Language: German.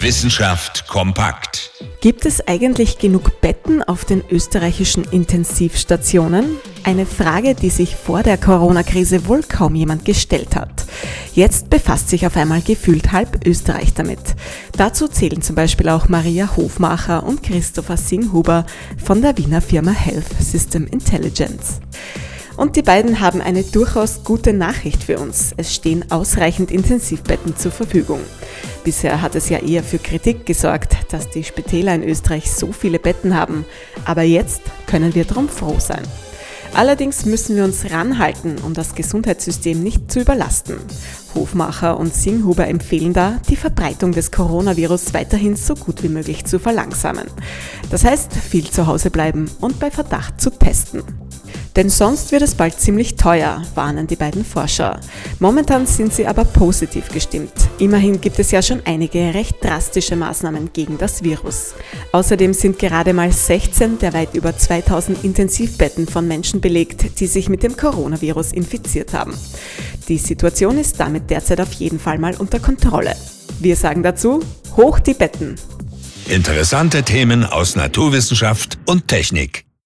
Wissenschaft kompakt. Gibt es eigentlich genug Betten auf den österreichischen Intensivstationen? Eine Frage, die sich vor der Corona-Krise wohl kaum jemand gestellt hat. Jetzt befasst sich auf einmal gefühlt halb Österreich damit. Dazu zählen zum Beispiel auch Maria Hofmacher und Christopher Singhuber von der Wiener Firma Health System Intelligence. Und die beiden haben eine durchaus gute Nachricht für uns. Es stehen ausreichend Intensivbetten zur Verfügung. Bisher hat es ja eher für Kritik gesorgt, dass die Spitäler in Österreich so viele Betten haben. Aber jetzt können wir darum froh sein. Allerdings müssen wir uns ranhalten, um das Gesundheitssystem nicht zu überlasten. Hofmacher und Singhuber empfehlen da, die Verbreitung des Coronavirus weiterhin so gut wie möglich zu verlangsamen. Das heißt, viel zu Hause bleiben und bei Verdacht zu testen. Denn sonst wird es bald ziemlich teuer, warnen die beiden Forscher. Momentan sind sie aber positiv gestimmt. Immerhin gibt es ja schon einige recht drastische Maßnahmen gegen das Virus. Außerdem sind gerade mal 16 der weit über 2000 Intensivbetten von Menschen belegt, die sich mit dem Coronavirus infiziert haben. Die Situation ist damit derzeit auf jeden Fall mal unter Kontrolle. Wir sagen dazu, hoch die Betten! Interessante Themen aus Naturwissenschaft und Technik.